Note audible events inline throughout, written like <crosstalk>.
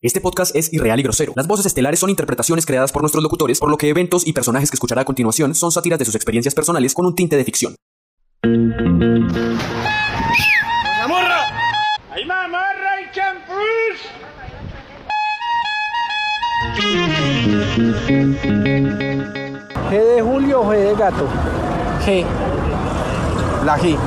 Este podcast es irreal y grosero. Las voces estelares son interpretaciones creadas por nuestros locutores, por lo que eventos y personajes que escuchará a continuación son sátiras de sus experiencias personales con un tinte de ficción. ¡La más morra y champús! G de Julio o G de gato. G. La G.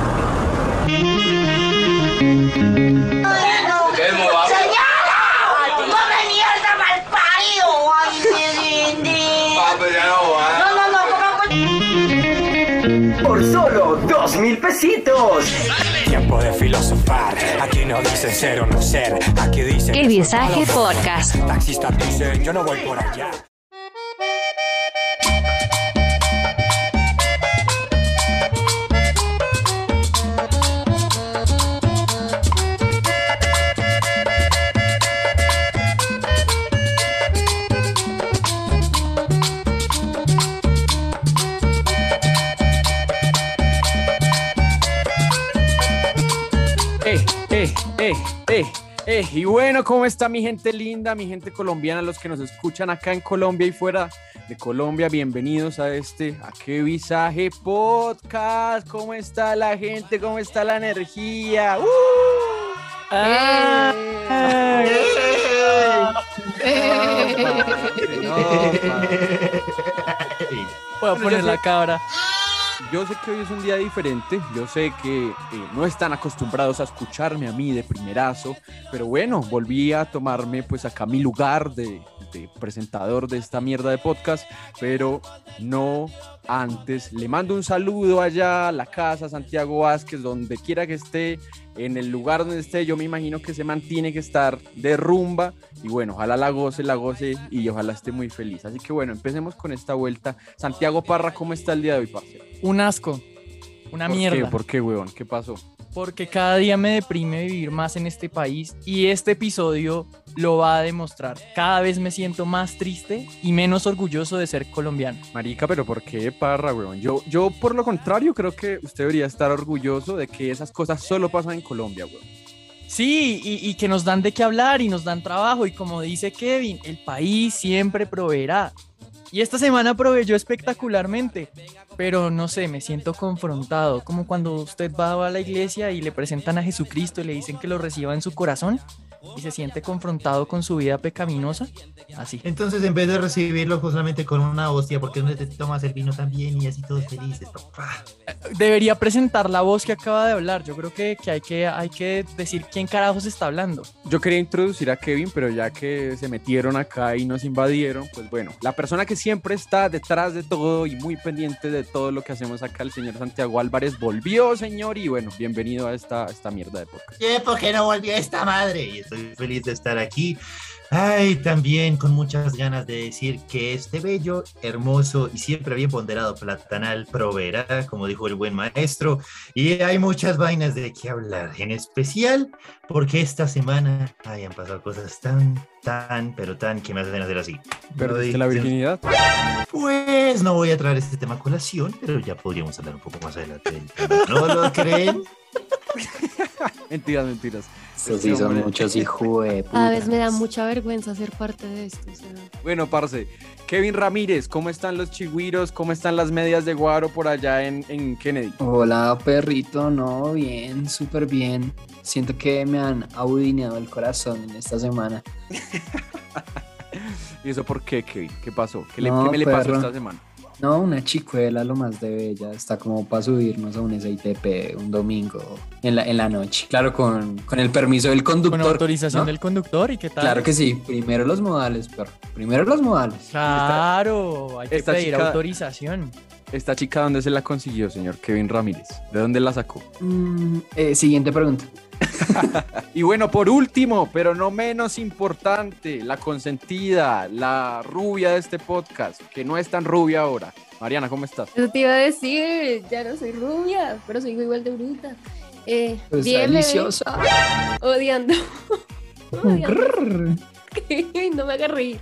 No, no, no, ¿cómo por solo dos mil pesitos. Tiempo de filosofar. Aquí no dicen ser o no ser. Aquí dicen. El Visaje Podcast. Taxistas dicen yo no voy por allá. Eh, eh. Y bueno, ¿cómo está mi gente linda, mi gente colombiana, los que nos escuchan acá en Colombia y fuera de Colombia? Bienvenidos a este, a qué visaje podcast. ¿Cómo está la gente? ¿Cómo está la energía? ¡Uh! ¡Ah! <laughs> Voy a poner la cabra. Yo sé que hoy es un día diferente, yo sé que eh, no están acostumbrados a escucharme a mí de primerazo, pero bueno, volví a tomarme pues acá mi lugar de, de presentador de esta mierda de podcast, pero no antes. Le mando un saludo allá a la casa Santiago Vázquez, donde quiera que esté, en el lugar donde esté, yo me imagino que se mantiene que estar de rumba y bueno, ojalá la goce, la goce y ojalá esté muy feliz. Así que bueno, empecemos con esta vuelta. Santiago Parra, ¿cómo está el día de hoy, parcero? Un asco. Una ¿Por mierda. Qué? ¿Por qué, weón? ¿Qué pasó? Porque cada día me deprime vivir más en este país y este episodio lo va a demostrar. Cada vez me siento más triste y menos orgulloso de ser colombiano. Marica, pero ¿por qué Parra, weón? Yo, yo por lo contrario creo que usted debería estar orgulloso de que esas cosas solo pasan en Colombia, weón. Sí, y, y que nos dan de qué hablar y nos dan trabajo y como dice Kevin, el país siempre proveerá. Y esta semana proveyó espectacularmente, pero no sé, me siento confrontado, como cuando usted va a la iglesia y le presentan a Jesucristo y le dicen que lo reciba en su corazón y se siente confrontado con su vida pecaminosa, así. Entonces, en vez de recibirlo solamente con una hostia, ¿por qué no te tomas el vino también y así todos felices, papá? Debería presentar la voz que acaba de hablar, yo creo que, que, hay, que hay que decir quién carajos está hablando. Yo quería introducir a Kevin, pero ya que se metieron acá y nos invadieron, pues bueno, la persona que siempre está detrás de todo y muy pendiente de todo lo que hacemos acá, el señor Santiago Álvarez, volvió, señor, y bueno, bienvenido a esta, a esta mierda de podcast. ¿Qué? ¿Por qué no volvió esta madre? Y estoy feliz de estar aquí. Ay, también con muchas ganas de decir que este bello, hermoso y siempre bien ponderado platanal proveerá, como dijo el buen maestro, y hay muchas vainas de qué hablar, en especial porque esta semana ay, han pasado cosas tan, tan, pero tan que me hacen hacer así. ¿Perdiste la virginidad? Pues no voy a traer este tema a colación, pero ya podríamos hablar un poco más adelante. ¿No lo creen? <laughs> mentiras, mentiras. Eso sí, son muchos hijos de Cada vez me da mucha vergüenza ser parte de esto. o sea. Bueno, parce, Kevin Ramírez, ¿cómo están los chigüiros? ¿Cómo están las medias de guaro por allá en, en Kennedy? Hola, perrito, no, bien, súper bien. Siento que me han audineado el corazón en esta semana. <laughs> ¿Y eso por qué, Kevin? ¿Qué pasó? ¿Qué, le, No, qué me le pasó esta semana? No, una chicuela lo más de bella, está como para subirnos a un SITP un domingo en la, en la noche. Claro, con, con el permiso del Con conductor. autorización ¿no? del conductor y qué tal. Claro que sí, primero los modales, perro. Primero los modales. Claro, hay que esta pedir chica- autorización. ¿Esta chica dónde se la consiguió, señor Kevin Ramírez? ¿De dónde la sacó? Mm, eh, siguiente pregunta. <laughs> Y bueno, por último, pero no menos importante, la consentida, la rubia de este podcast, que no es tan rubia ahora. Mariana, ¿cómo estás? Eso te iba a decir, ya no soy rubia, pero soy igual de bruta. Eh, bien, bebé. deliciosa. Ah, odiando. <laughs> <laughs> no me haga reír.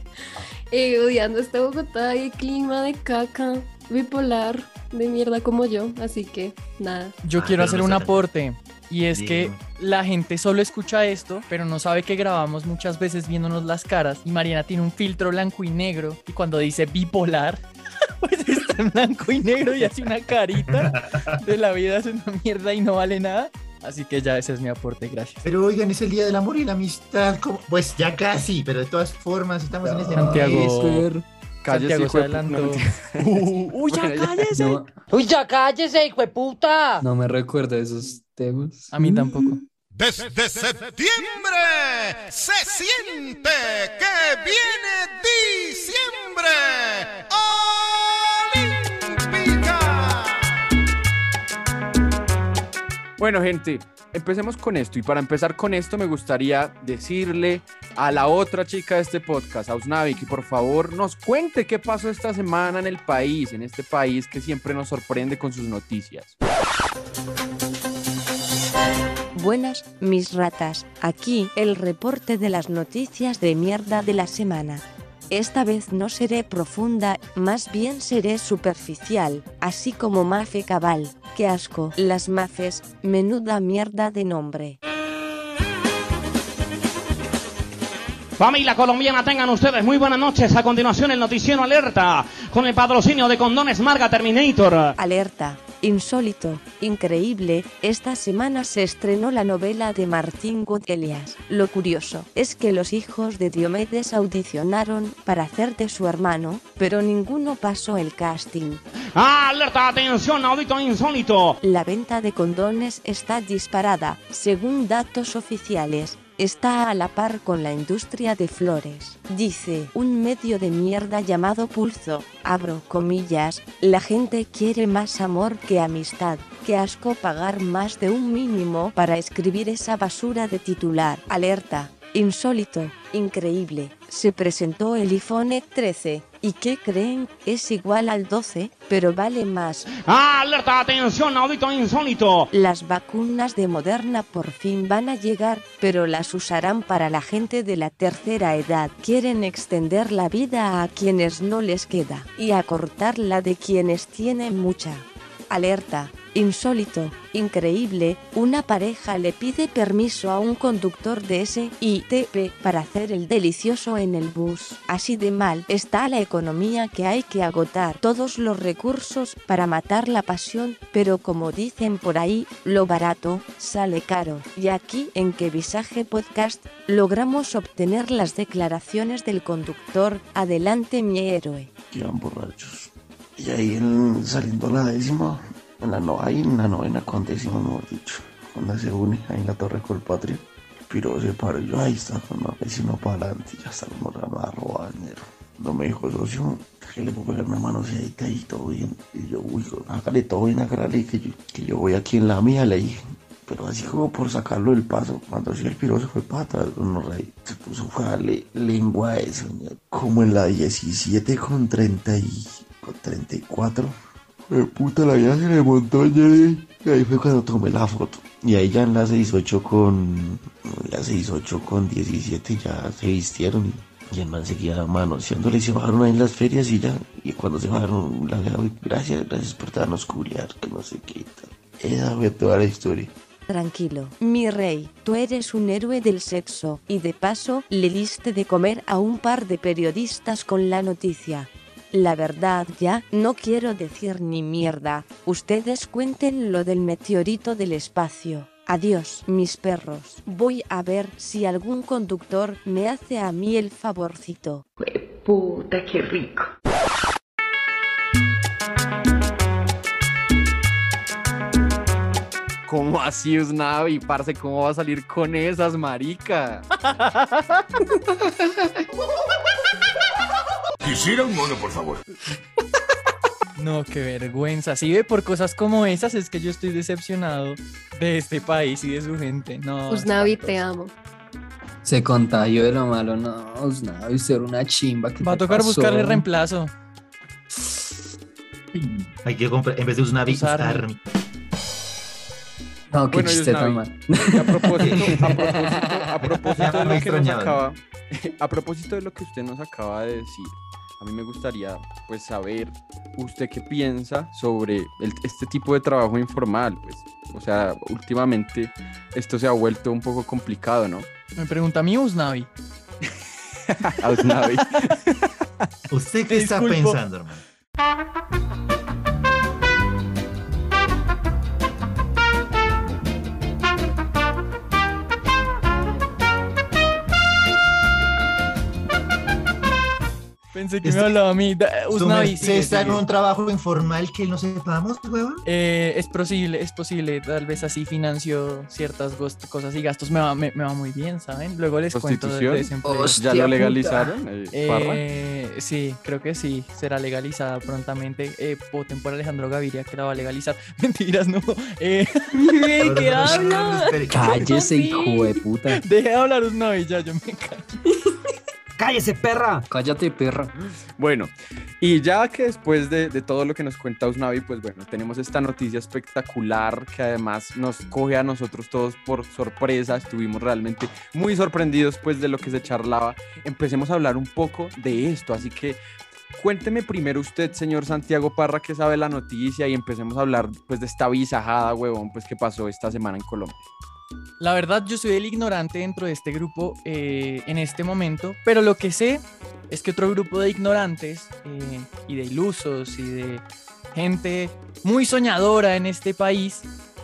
Eh, odiando este Bogotá y el clima de caca, bipolar, de mierda como yo. Así que nada. Yo Ah, quiero hacer no un aporte. Y es que la gente solo escucha esto, pero no sabe que grabamos muchas veces viéndonos las caras. Y Mariana tiene un filtro blanco y negro. Y cuando dice bipolar, <laughs> pues está en blanco y negro y hace una carita de la vida es una mierda y no vale nada. Así que ya ese es mi aporte, gracias. Pero oigan, es el día del amor y la amistad. ¿cómo? Pues ya casi, pero de todas formas estamos en este Santiago. mes. Cállese, Santiago se adelantó. <laughs> Uy, ya cállese. No, Uy, ya cállese, hijo de puta. no me recuerdo esos temas. A mí tampoco. Desde septiembre se siente que viene diciembre. Olímpica. Bueno, gente, empecemos con esto. Y para empezar con esto, me gustaría decirle a la otra chica de este podcast, a Usnavi, que por favor nos cuente qué pasó esta semana en el país, en este país que siempre nos sorprende con sus noticias. Buenas, mis ratas. Aquí el reporte de las noticias de mierda de la semana. Esta vez no seré profunda, más bien seré superficial, así como Mafe Cabal. Qué asco, las Mafes, menuda mierda de nombre. Familia colombiana, tengan ustedes muy buenas noches. A continuación, el noticiero alerta con el patrocinio de Condones Marga Terminator. Alerta. Insólito, increíble, esta semana se estrenó la novela de Martín Gutelias. Lo curioso es que los hijos de Diomedes audicionaron para hacer de su hermano, pero ninguno pasó el casting. Alerta, atención, audito insólito. La venta de condones está disparada, según datos oficiales. Está a la par con la industria de flores, dice un medio de mierda llamado Pulso. Abro comillas, la gente quiere más amor que amistad. Qué asco pagar más de un mínimo para escribir esa basura de titular. Alerta, insólito, increíble. Se presentó el iPhone 13. ¿Y qué creen? Es igual al 12, pero vale más. Alerta, atención, audito insólito. Las vacunas de Moderna por fin van a llegar, pero las usarán para la gente de la tercera edad. Quieren extender la vida a quienes no les queda y acortar la de quienes tienen mucha. Alerta, insólito, increíble, una pareja le pide permiso a un conductor de SITP para hacer el delicioso en el bus. Así de mal está la economía que hay que agotar todos los recursos para matar la pasión, pero como dicen por ahí, lo barato sale caro. Y aquí en Que Visaje Podcast logramos obtener las declaraciones del conductor. Adelante mi héroe. Iban borrachos. Y ahí en- saliendo la décima, en la, no, ahí en la novena con décima, mejor dicho, cuando se une ahí en la Torre Colpatria, Piro se paró yo ahí está con la vecino para adelante, ya está como a robar dinero. No me dijo socio, que le puedo pegar una mano ahí, ahí todo bien. Y yo, uy, hágale todo bien, hágale que yo, que yo voy aquí en la mía, le dije. Pero así como por sacarlo del paso, cuando sí el piro se fue para atrás, uno rey, se puso a darle lengua a eso, como en la 17 con 30 y con 34. De puta, la vida se le montó ayer. Y ahí fue cuando tomé la foto. Y ahí ya en la 68 con. La 68 con 17 ya se vistieron y, y el man seguía manoseándole y se bajaron ahí en las ferias y ya. Y cuando se bajaron, la "Uy, gracias, gracias por darnos culiar, que no sé qué y tal. Esa fue toda la historia. Tranquilo, mi rey, tú eres un héroe del sexo, y de paso, le diste de comer a un par de periodistas con la noticia. La verdad ya, no quiero decir ni mierda, ustedes cuenten lo del meteorito del espacio. Adiós, mis perros. Voy a ver si algún conductor me hace a mí el favorcito. Puta, qué rico. ¿Cómo así, Usnavi? Parce, ¿cómo va a salir con esas, marica? <laughs> Quisiera un mono, por favor. No, qué vergüenza. Si ve por cosas como esas, es que yo estoy decepcionado de este país y de su gente. No. Usnavi, te amo. Se contagió de lo malo, no, Usnavi, usted era una chimba. ¿qué Va a tocar pasó? buscarle reemplazo. Hay que comprar, en vez de Usnavi, Usarmi. No, qué Bueno, chiste tan mal. a propósito, a <laughs> propósito, a propósito de lo que nos acaba, a propósito de lo que usted nos acaba de decir, a mí me gustaría pues saber usted qué piensa sobre el- este tipo de trabajo informal, pues O sea, últimamente esto se ha vuelto un poco complicado, ¿no? Me pregunta a mí Usnavi. <laughs> Ausnavi. <laughs> ¿Usted qué está pensando, hermano? Pensé que Este- me hablaba a mí. Da- ¿Su Usnavi, merced sigue, está en un trabajo informal que no sepamos, huevón? Eh, es posible, es posible. Tal vez así financio ciertas cosas y gastos. Me va, me, me va muy bien, ¿saben? Luego les cuento de. ¿Ya lo legalizaron? eh? Eh, sí, creo que sí, será legalizada prontamente. Eh, voten por Alejandro Gaviria que la va a legalizar. <laughs> Mentiras, no. Eh, <laughs> <laughs> ¿De qué habla? Cállese, hijo de puta. deje de hablar Usnavi, ya yo me callo. Cállese, perra. Cállate, perra. Bueno, y ya que después de, de todo lo que nos cuenta Usnavi, pues bueno, tenemos esta noticia espectacular que además nos coge a nosotros todos por sorpresa. Estuvimos realmente muy sorprendidos pues de lo que se charlaba. Empecemos a hablar un poco de esto, así que cuénteme primero usted, señor Santiago Parra, que sabe la noticia y empecemos a hablar pues de esta visajada, huevón, pues que pasó esta semana en Colombia. La verdad, yo soy el ignorante dentro de este grupo eh, en este momento, pero lo que sé es que otro grupo de ignorantes eh, y de ilusos y de gente muy soñadora en este país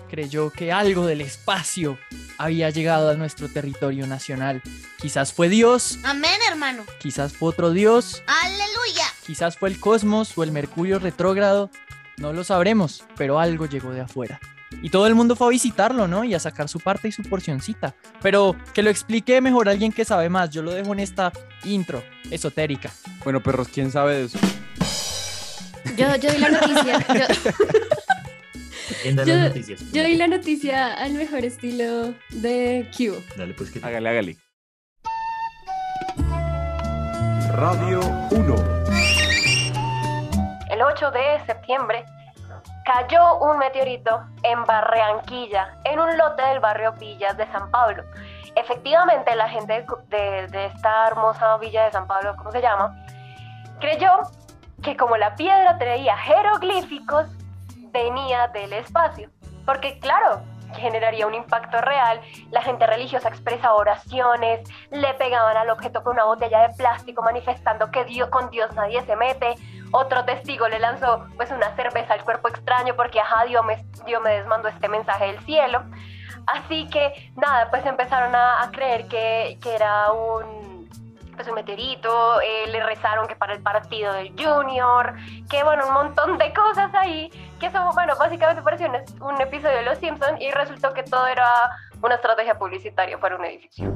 creyó que algo del espacio había llegado a nuestro territorio nacional. Quizás fue Dios, Amén, hermano. quizás fue otro Dios, Aleluya. quizás fue el cosmos o el Mercurio retrógrado, no lo sabremos, pero algo llegó de afuera. Y todo el mundo fue a visitarlo, ¿no? Y a sacar su parte y su porcioncita. Pero que lo explique mejor alguien que sabe más. Yo lo dejo en esta intro esotérica. Bueno, perros, ¿quién sabe de eso? Yo, yo doy la noticia. Yo, <laughs> ¿Quién da yo- doy la noticia al mejor estilo de Q. Dale, pues que Hágale, hágale. Radio 1. El 8 de septiembre cayó un meteorito en Barranquilla, en un lote del barrio Villas de San Pablo. Efectivamente, la gente de, esta hermosa villa de San Pablo, ¿cómo se llama? Creyó que como la piedra traía jeroglíficos, venía del espacio. Porque claro, generaría un impacto real, la gente religiosa expresa oraciones, le pegaban al objeto con una botella de plástico manifestando que Dios, con Dios nadie se mete, otro testigo le lanzó pues una cerveza al cuerpo extraño porque ajá, Dios me, Dios me desmandó este mensaje del cielo. Así que nada, pues empezaron a, a creer que, que era un, un meteorito, eh, le rezaron que para el partido del Junior, que bueno, un montón de cosas ahí, que eso, bueno, básicamente pareció un, un episodio de Los Simpsons y resultó que todo era una estrategia publicitaria para un edificio.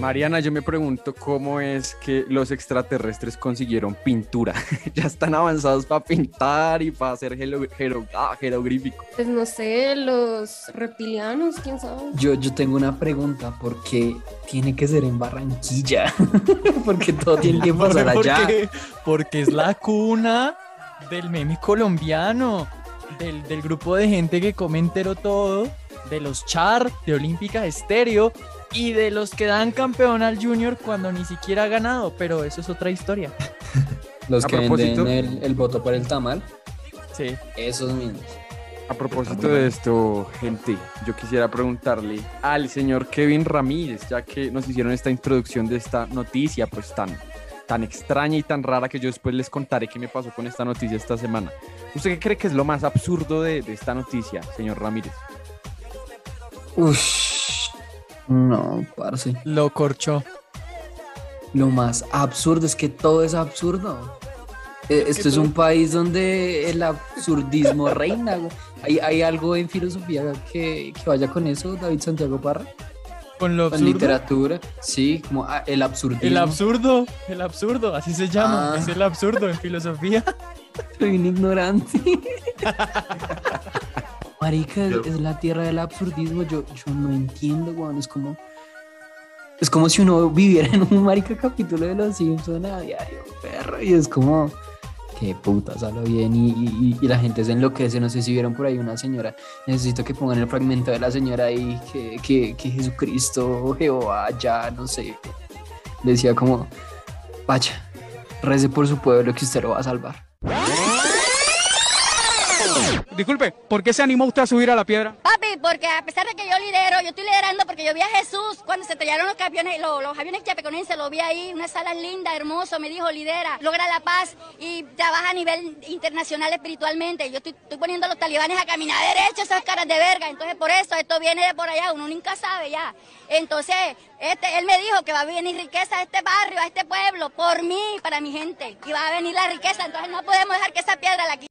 Mariana, yo me pregunto cómo es que los extraterrestres consiguieron pintura. <laughs> ya están avanzados para pintar y para hacer ah, jeroglífico. Pues no sé, los reptilianos, quién sabe. Yo, yo tengo una pregunta, ¿por qué tiene que ser en Barranquilla? <laughs> Porque todo tiene que <laughs> pasar allá. Porque, porque es la cuna del meme colombiano, del, del grupo de gente que come entero todo, de los char, de Olímpica Estéreo y de los que dan campeón al Junior cuando ni siquiera ha ganado, pero eso es otra historia. <laughs> Los A que propósito- venden el, el voto por el tamal. Sí. Esos mismos. A propósito de esto, gente, yo quisiera preguntarle al señor Kevin Ramírez, ya que nos hicieron esta introducción de esta noticia, pues tan, tan extraña y tan rara que yo después les contaré qué me pasó con esta noticia esta semana. ¿Usted qué cree que es lo más absurdo de, de esta noticia, señor Ramírez? Ush. No, parce. Lo corchó. Lo más absurdo es que todo es absurdo. Eh, Esto es un país donde el absurdismo <laughs> reina. ¿Hay, hay algo en filosofía que, que vaya con eso, David Santiago Parra? Con lo absurdo. literatura, sí, como ah, el absurdismo. El absurdo, el absurdo, así se llama, Ah. es el absurdo en filosofía. <laughs> Soy un ignorante. <laughs> Marica, es, es la tierra del absurdismo. Yo, yo no entiendo, weón. Es como. Es como si uno viviera en un marica capítulo de los Simpsons a diario, perro. Y es como. Qué puta, salió bien y, y- y la gente se enloquece. No sé si vieron por ahí una señora. Necesito que pongan el fragmento de la señora ahí que, que, que Jesucristo, Jehová, ya, no sé. Decía como, vaya, rece por su pueblo que usted lo va a salvar. Disculpe, ¿por qué se animó usted a subir a la piedra? Papi, porque a pesar de que yo lidero, yo estoy liderando porque yo vi a Jesús cuando se estrellaron los aviones, los, los aviones chapecoenses, lo vi ahí, una sala linda, hermoso, me dijo, lidera, logra la paz y trabaja a nivel internacional espiritualmente. Yo estoy, estoy poniendo a los talibanes a caminar derecho, esas caras de verga, entonces por eso esto viene de por allá, uno nunca sabe ya. Entonces, este, él me dijo que va a venir riqueza a este barrio, a este pueblo, por mí, para mi gente, y va a venir la riqueza, entonces no podemos dejar que esa piedra la quite.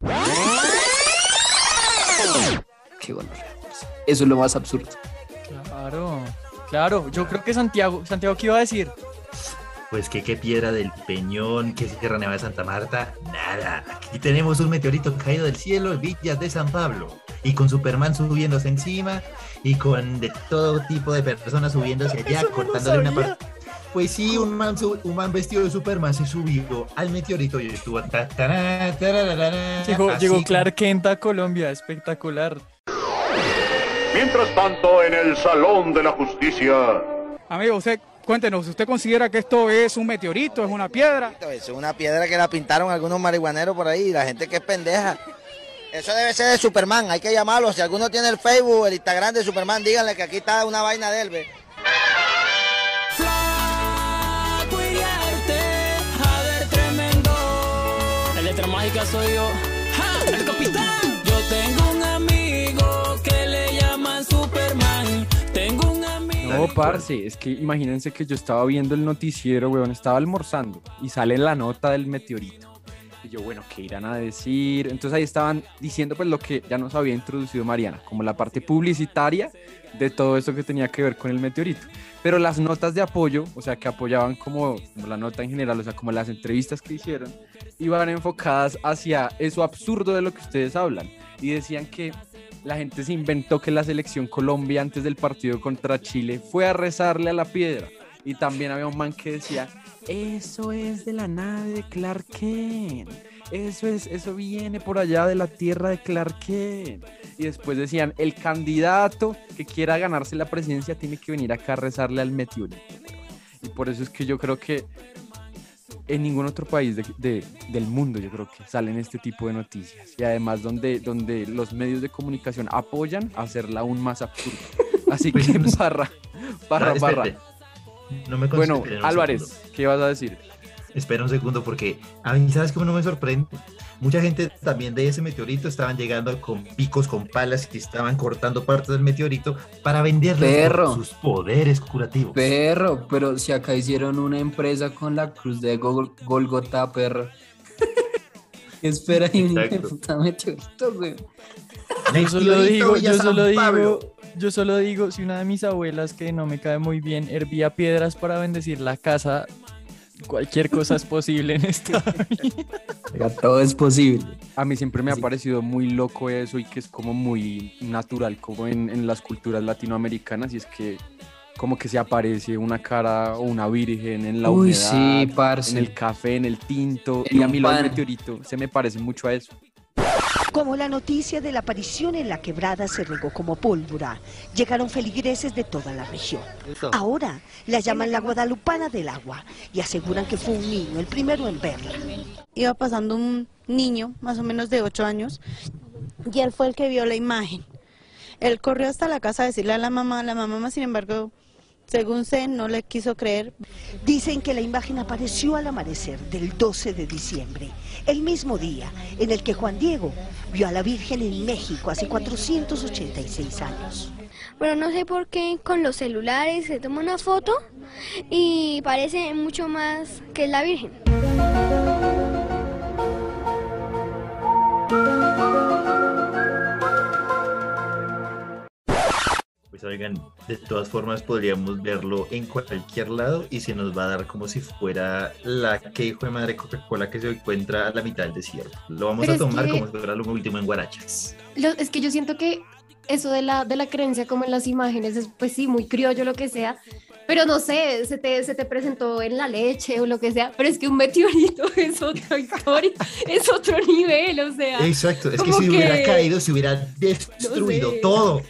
Qué bueno. Eso es lo más absurdo. Claro, claro. Yo creo que Santiago, Santiago, ¿qué iba a decir? Pues que qué piedra del Peñón, que Sierra Nevada de Santa Marta, nada. Aquí tenemos un meteorito caído del cielo, Villas de San Pablo. Y con Superman subiéndose encima, y con de todo tipo de personas subiéndose allá, no cortándole una parte. Pues sí, un man, un man vestido de Superman se subió al meteorito y estuvo. ta, Llegó, llegó como- Clark Kent a Colombia, espectacular. Mientras tanto, en el Salón de la Justicia. Amigo, usted, cuéntenos, ¿usted considera que esto es un meteorito, es una piedra? Es una piedra que la pintaron algunos marihuaneros por ahí, la gente que es pendeja. Eso debe ser de Superman, hay que llamarlo. Si alguno tiene el Facebook, el Instagram de Superman, díganle que aquí está una vaina de él. ve. Soy yo. No, parce, es que imagínense que yo estaba viendo el noticiero, weón, estaba almorzando y sale la nota del meteorito. Y yo, bueno, ¿qué irán a decir? Entonces ahí estaban diciendo pues lo que ya nos había introducido Mariana, como la parte publicitaria de todo eso que tenía que ver con el meteorito. Pero las notas de apoyo, o sea, que apoyaban como, la nota en general, o sea, como las entrevistas que hicieron, iban enfocadas hacia eso absurdo de lo que ustedes hablan. Y decían que la gente se inventó que la selección Colombia antes del partido contra Chile fue a rezarle a la piedra. Y también había un man que decía, eso es de la nave de Clark Kent. Eso es, eso viene por allá de la tierra de Clark Kent. Y después decían, el candidato que quiera ganarse la presidencia tiene que venir acá a rezarle al meteorito. Y por eso es que yo creo que en ningún otro país de- de- del mundo yo creo que salen este tipo de noticias. Y además donde, donde los medios de comunicación apoyan a hacerla aún más absurda. Así que barra, barra, barra. No me Bueno, Álvarez, segundo. ¿qué vas a decir? Espera un segundo porque a mí, ¿sabes cómo no me sorprende? Mucha gente también de ese meteorito estaban llegando con picos, con palas y estaban cortando partes del meteorito para Perro. sus poderes curativos. Perro, pero si acá hicieron una empresa con la cruz de Gol- Golgota, perro. <laughs> Espera, y un puta meteorito, güey. Yo solo digo, yo solo Pablo. digo, yo solo digo, si una de mis abuelas que no me cae muy bien hervía piedras para bendecir la casa, cualquier cosa es posible en esta <laughs> vida. Todo es posible. A mí siempre me ha parecido muy loco eso y que es como muy natural, como en, en las culturas latinoamericanas, y es que como que se aparece una cara o una virgen en la Uy, humedad, sí, parce. en el café, en el tinto, En y a mí lo del pan. meteorito se me parece mucho a eso. Como la noticia de la aparición en la quebrada se regó como pólvora, llegaron feligreses de toda la región. Ahora la llaman la guadalupana del agua y aseguran que fue un niño el primero en verla. iba pasando un niño, más o menos de 8 años, y él fue el que vio la imagen. Él corrió hasta la casa a decirle a la mamá, la mamá, sin embargo, según sé, no le quiso creer. Dicen que la imagen apareció al amanecer del 12 de diciembre, el mismo día en el que Juan Diego vio a la Virgen en México hace 486 años. Pero no sé por qué con los celulares se toma una foto y parece mucho más que la Virgen. Pues oigan, de todas formas podríamos verlo en cualquier lado y se nos va a dar como si fuera la que hijo de madre Coca-Cola que se encuentra a la mitad del desierto. Lo vamos Pero a tomar que- como si fuera lo último en Guarachas. Lo- es que yo siento que eso de la, de la creencia como en las imágenes es pues sí, muy criollo lo que sea, Pero no sé, se te, se te presentó en la leche o lo que sea, pero es que un meteorito <laughs> es otra historia, es otro nivel, o sea. Exacto, es que si hubiera que- caído, se hubiera destruido sé. todo.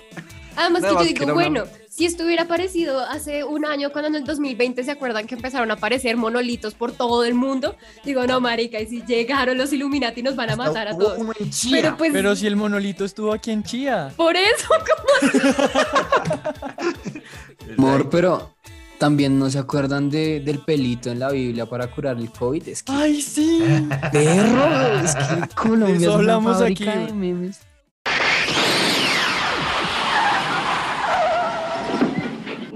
Además que yo digo, que era una- bueno, si esto hubiera aparecido hace un año, cuando en el 2020 se acuerdan que empezaron a aparecer monolitos por todo el mundo, digo, no, marica, y si llegaron los Illuminati nos van a matar a todos. Pero pues, Pero si el monolito estuvo aquí en Chía. por eso, <laughs> Amor, pero también no se acuerdan de, del pelito en la Biblia para curar el COVID. Es que, ¡Ay, sí! perro, es que <laughs> Colombia es una hablamos fábrica aquí. de memes.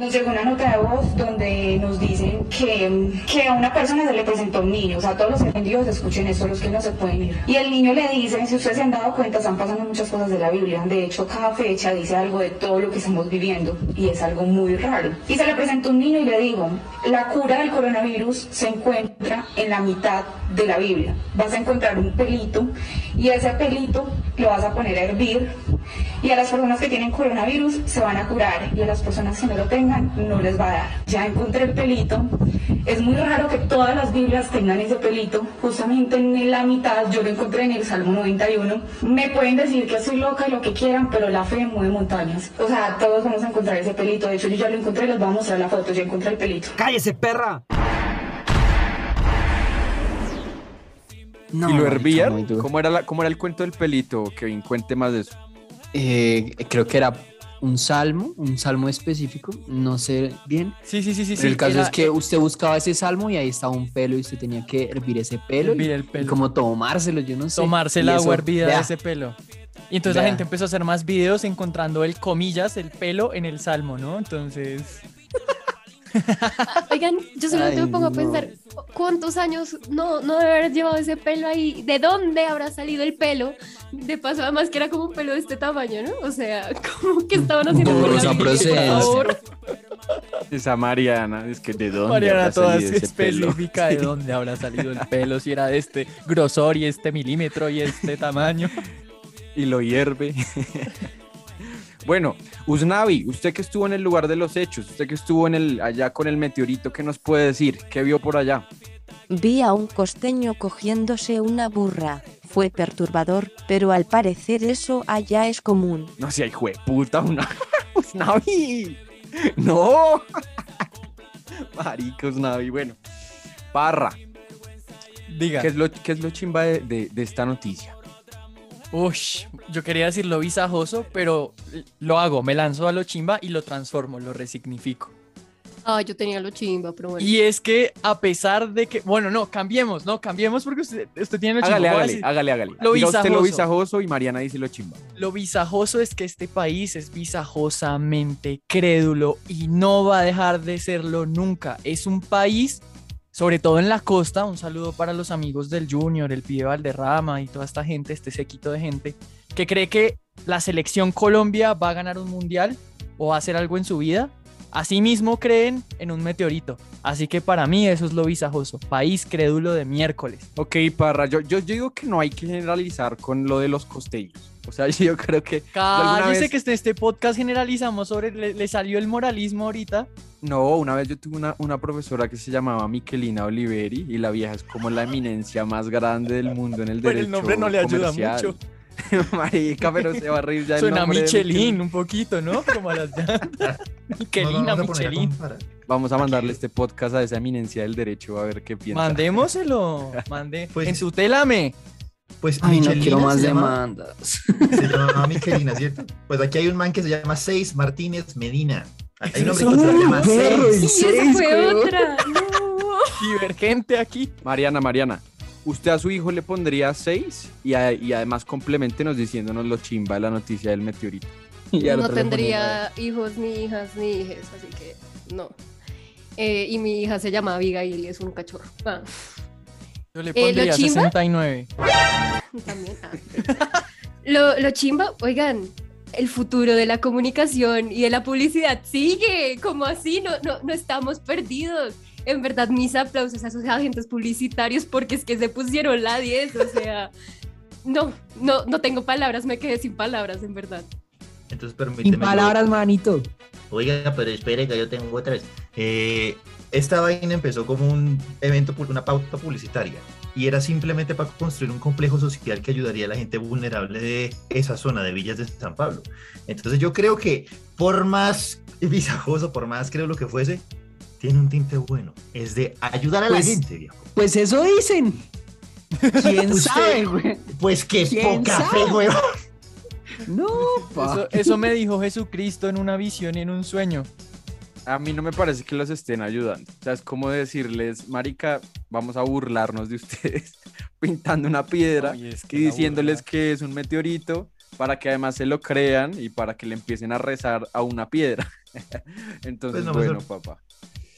Nos llegó una nota de voz donde nos dicen que, que a una persona se le presentó un niño, o sea, todos los entendidos escuchen esto, los que no se pueden ir. Y el niño le dice, si ustedes se han dado cuenta, están pasando muchas cosas de la Biblia. De hecho, cada fecha dice algo de todo lo que estamos viviendo y es algo muy raro. Y se le presentó un niño y le digo, la cura del coronavirus se encuentra en la mitad de la Biblia. Vas a encontrar un pelito y ese pelito lo vas a poner a hervir y a las personas que tienen coronavirus se van a curar y a las personas que no lo tengan no les va a dar. Ya encontré el pelito. Es muy raro que todas las Biblias tengan ese pelito. Justamente en la mitad yo lo encontré en el Salmo 91. Me pueden decir que soy loca y lo que quieran, pero la fe mueve montañas. O sea, todos vamos a encontrar ese pelito. De hecho, yo ya lo encontré, les voy a mostrar la foto. Yo encontré el pelito. ¡Cállese, perra! No, ¿Y lo hervían? ¿Cómo era, la, ¿Cómo era el cuento del pelito? Kevin, cuente más de eso. Eh, creo que era un salmo, un salmo específico, no sé bien. Sí, sí, sí, sí. Pero el sí, caso era- es que usted buscaba ese salmo y ahí estaba un pelo y usted tenía que hervir ese pelo. Hervir y, el pelo. y como tomárselo, yo no sé. tomarse el agua hervida de ese pelo. Y entonces la gente empezó a hacer más videos encontrando el comillas, el pelo en el salmo, ¿no? Entonces. Oigan, yo solo Ay, me pongo a pensar, ¿cuántos años no, no debe haber llevado ese pelo ahí? ¿De dónde habrá salido el pelo? De paso, además que era como un pelo de este tamaño, ¿no? O sea, <laughs> como que estaban haciendo por procedencia. favor. Esa Mariana, es que de dónde Mariana habrá toda salido ese pelo? específica de dónde habrá salido el pelo, si era de este grosor y este milímetro y este tamaño. y lo hierve. <laughs> bueno, Usnavi, usted que estuvo en el lugar de los hechos, usted que estuvo en el allá con el meteorito, ¿qué nos puede decir? ¿Qué vio por allá? Vi a un costeño cogiéndose una burra. Fue perturbador, pero al parecer eso allá es común. No sé, hijo de puta, una <laughs> Usnavi. No. <laughs> Marica Usnavi, bueno. Parra. Diga. ¿Qué es lo, qué es lo chimba de, de- de esta noticia? Ush, yo quería decir lo visajoso, pero lo hago, me lanzo a lo chimba y lo transformo, lo resignifico. Ah, yo tenía lo chimba, pero bueno. Y es que a pesar de que, bueno, no, cambiemos, no, cambiemos porque usted, usted tiene lo chimba. Hágale, hágale, hágale, hágale. Lo Diga usted lo visajoso. visajoso y Mariana dice lo chimba. Lo visajoso es que este país es visajosamente crédulo y no va a dejar de serlo nunca. Es un país, sobre todo en la costa, un saludo para los amigos del Junior, el pibe Valderrama y toda esta gente, este sequito de gente, que cree que la selección Colombia va a ganar un mundial o va a hacer algo en su vida. Asimismo creen en un meteorito. Así que para mí eso es lo visajoso. País crédulo de miércoles. Ok, Parra, yo, digo que no hay que generalizar con lo de los costeños. O sea, yo creo que... Cállese vez- que en este podcast generalizamos sobre, le, le salió el moralismo ahorita. No, una vez yo tuve una, una profesora que se llamaba Miquelina Oliveri y la vieja es como la eminencia más grande del mundo en el Pero derecho el nombre no le ayuda comercial. mucho. Marica, pero se va a reír ya el Suena nombre de Michelin un poquito, ¿no? Como a las llantas. Miquelina, Michelin. Vamos a mandarle este podcast a esa eminencia del derecho a ver qué piensa. Mandémoselo. Mande. en su telame. Pues Ay, no Michelina quiero más se llama- demandas. Se llama Michelina, ¿cierto? Pues aquí hay un man que se llama Seis Martínez Medina. Hay un hombre que se llama Seis. Sí, esa seis, fue otra. <laughs> Divergente aquí. Mariana, Mariana, usted a su hijo le pondría seis y, a- y además complementenos diciéndonos lo chimba de la noticia del meteorito. <laughs> Y no tendría hijos, ni hijas, ni hijes, así que no. Eh, y mi hija se llama Abigail y es un cachorro. Ah, Yo le Eh, ¿lo pondría chimba? 69. <laughs> también. ah. Lo, lo chimba, oigan, el futuro de la comunicación y de la publicidad sigue. como así? No, no, no estamos perdidos. En verdad, mis aplausos a esos agentes publicitarios porque es que se pusieron la 10. O sea, no, no, no tengo palabras, me quedé sin palabras, en verdad. Entonces permíteme. Sin palabras, manito. Oiga, pero espere que yo tengo otras. Eh, esta vaina empezó como un evento, una pauta publicitaria. Y era simplemente para construir un complejo social que ayudaría a la gente vulnerable de esa zona de Villas de San Pablo. Entonces yo creo que por más <laughs> visajoso, por más creo lo que fuese, tiene un tinte bueno. Es de ayudar a la Pues- gente, viejo. Pues eso dicen. <laughs> ¿Quién sabe, güey? Pues ¿Quién poca sabe? fe, weón. No, pa. Eso, eso me dijo Jesucristo en una visión y en un sueño. A mí no me parece que los estén ayudando. O sea, es como decirles, marica, vamos a burlarnos de ustedes <laughs> pintando una piedra Ay, es que y diciéndoles que es un meteorito para que además se lo crean y para que le empiecen a rezar a una piedra. <laughs> Entonces, Pues no me bueno, sor- papá.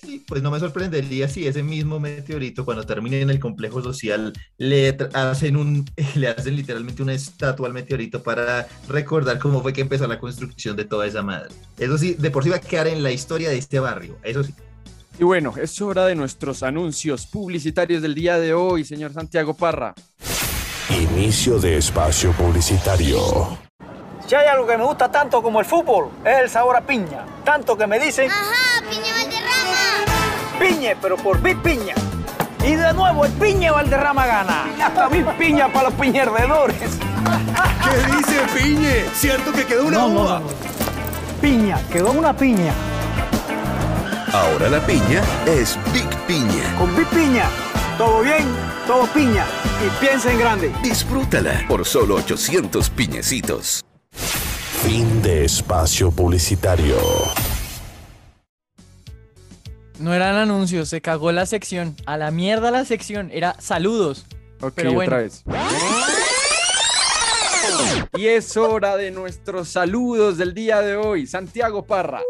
Sí, pues no me sorprendería si ese mismo meteorito cuando termine en el complejo social le hacen un <laughs> le hacen literalmente una estatua al meteorito para recordar cómo fue que empezó la construcción de toda esa madre. Eso sí, de por sí va a quedar en la historia de este barrio. Eso sí. Y bueno, es hora de nuestros anuncios publicitarios del día de hoy, señor Santiago Parra. Inicio de espacio publicitario. Si hay algo que me gusta tanto como el fútbol, es el sabor a piña. Tanto que me dicen. ¡Ajá, piña! Piñe, pero por Big Piña. Y de nuevo el piña Valderrama gana. Y hasta Big Piña para los piñerdedores. ¿Qué dice Piñe? ¿Cierto que quedó una No, no, uva? no, no. Piña, quedó una piña. Ahora la piña es Big Piña. Con Big Piña, todo bien, todo piña. Y piensa en grande. Disfrútala por solo 800 piñecitos. Fin de espacio publicitario. No eran anuncios, se cagó la sección. A la mierda la sección. Era saludos. Ok, Pero bueno. otra vez. Y es hora de nuestros saludos del día de hoy. Santiago Parra.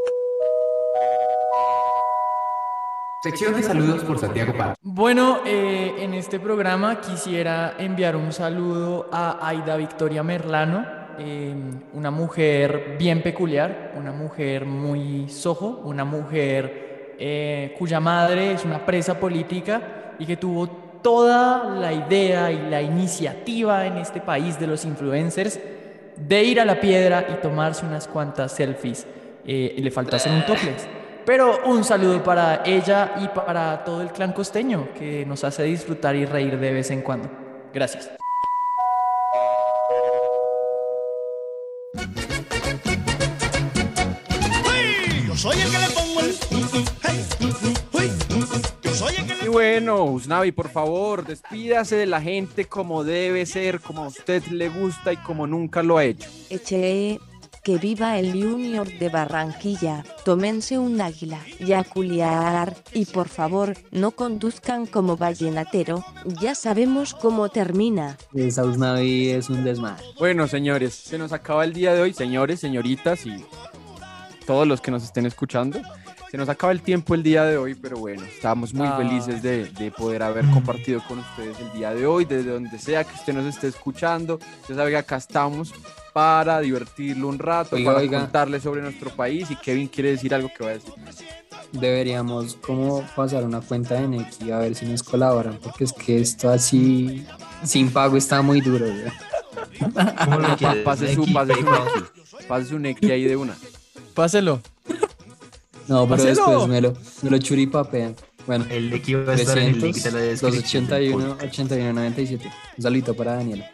Sección de saludos por Santiago Parra. Bueno, eh, en este programa quisiera enviar un saludo a Aida Victoria Merlano, eh, una mujer bien peculiar, una mujer muy sojo, una mujer eh, cuya madre es una presa política y que tuvo toda la idea y la iniciativa en este país de los influencers de ir a la piedra y tomarse unas cuantas selfies. Eh, y le faltó hacer un topless. Pero un saludo para ella y para todo el clan costeño que nos hace disfrutar y reír de vez en cuando. Gracias. Bueno, Usnavi, por favor, despídase de la gente como debe ser, como a usted le gusta y como nunca lo ha hecho. Eche, que viva el Junior de Barranquilla, tómense un águila y a culiar, y por favor, no conduzcan como vallenatero, ya sabemos cómo termina. Esa Usnavi es un desmadre. Bueno, señores, se nos acaba el día de hoy, señores, señoritas y todos los que nos estén escuchando. Se nos acaba el tiempo el día de hoy, pero bueno, estamos muy Ah. felices de, de poder haber compartido con ustedes el día de hoy, desde donde sea que usted nos esté escuchando. Ya sabe que acá estamos para divertirlo un rato, Oiga, para oiga. contarle sobre nuestro país y Kevin quiere decir algo que va a decir. Deberíamos como pasar una cuenta de Neki a ver si nos colaboran, porque es que esto así sin pago está muy duro. ¿Cómo lo? <laughs> Pase su, pase su, pase su Neki ahí de una. Páselo. No, pero ¡Páselo! después me lo, me lo churipapean. Bueno, El Neki va a estar en el link de la descripción. del 281 podcast. 81 97. Un saludito para Daniela.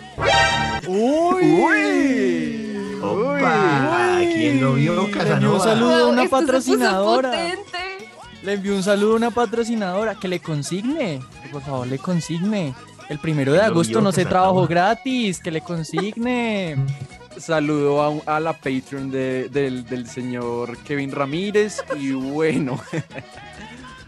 ¡Uy! Opa, ¿quién lo vio, Le envió un Casanova? saludo a una Esto patrocinadora. Le envió un saludo a una patrocinadora que le consigne. Que por favor le consigne. El primero de agosto no se Casanova. trabajó gratis. Que le consigne. Saludo a, la Patreon de- del, del señor Kevin Ramírez y <laughs> bueno,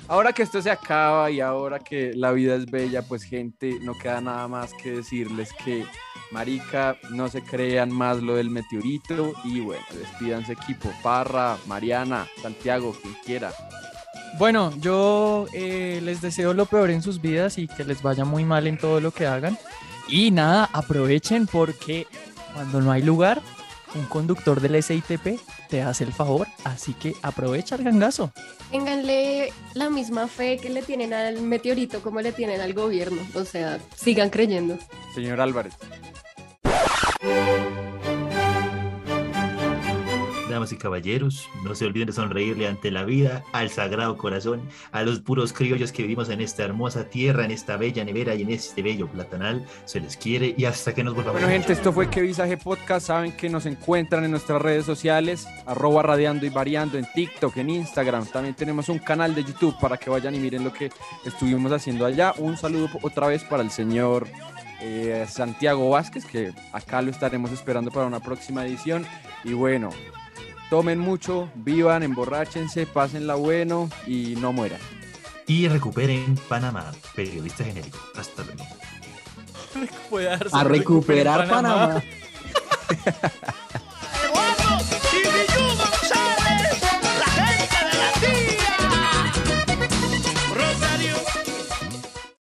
ahora que esto se acaba y ahora que la vida es bella, pues gente, no queda nada más que decirles que marica, no se crean más lo del meteorito y bueno, despídanse equipo, Parra, Mariana, Santiago, quien quiera. Bueno, yo eh, les deseo lo peor en sus vidas y que les vaya muy mal en todo lo que hagan. Y nada, aprovechen porque cuando no hay lugar, un conductor del SITP te hace el favor. Así que aprovecha el gangazo. Ténganle la misma fe que le tienen al meteorito como le tienen al gobierno. O sea, sigan creyendo. Señor Álvarez. Damas y caballeros, no se olviden de sonreírle ante la vida, al sagrado corazón, a los puros criollos que vivimos en esta hermosa tierra, en esta bella nevera y en este bello platanal. Se les quiere y hasta que nos volvamos Bueno, gente, esto fue Que Visaje Podcast. Saben que nos encuentran en nuestras redes sociales, arroba radiando y variando en TikTok, en Instagram. También tenemos un canal de YouTube para que vayan y miren lo que estuvimos haciendo allá. Un saludo otra vez para el señor eh, Santiago Vázquez, que acá lo estaremos esperando para una próxima edición. Y bueno, tomen mucho, vivan, emborráchense, pásenla bueno y no mueran. Y recuperen Panamá, periodista genérico. Hasta luego. <laughs> A recuperar Panamá. Panamá. <laughs>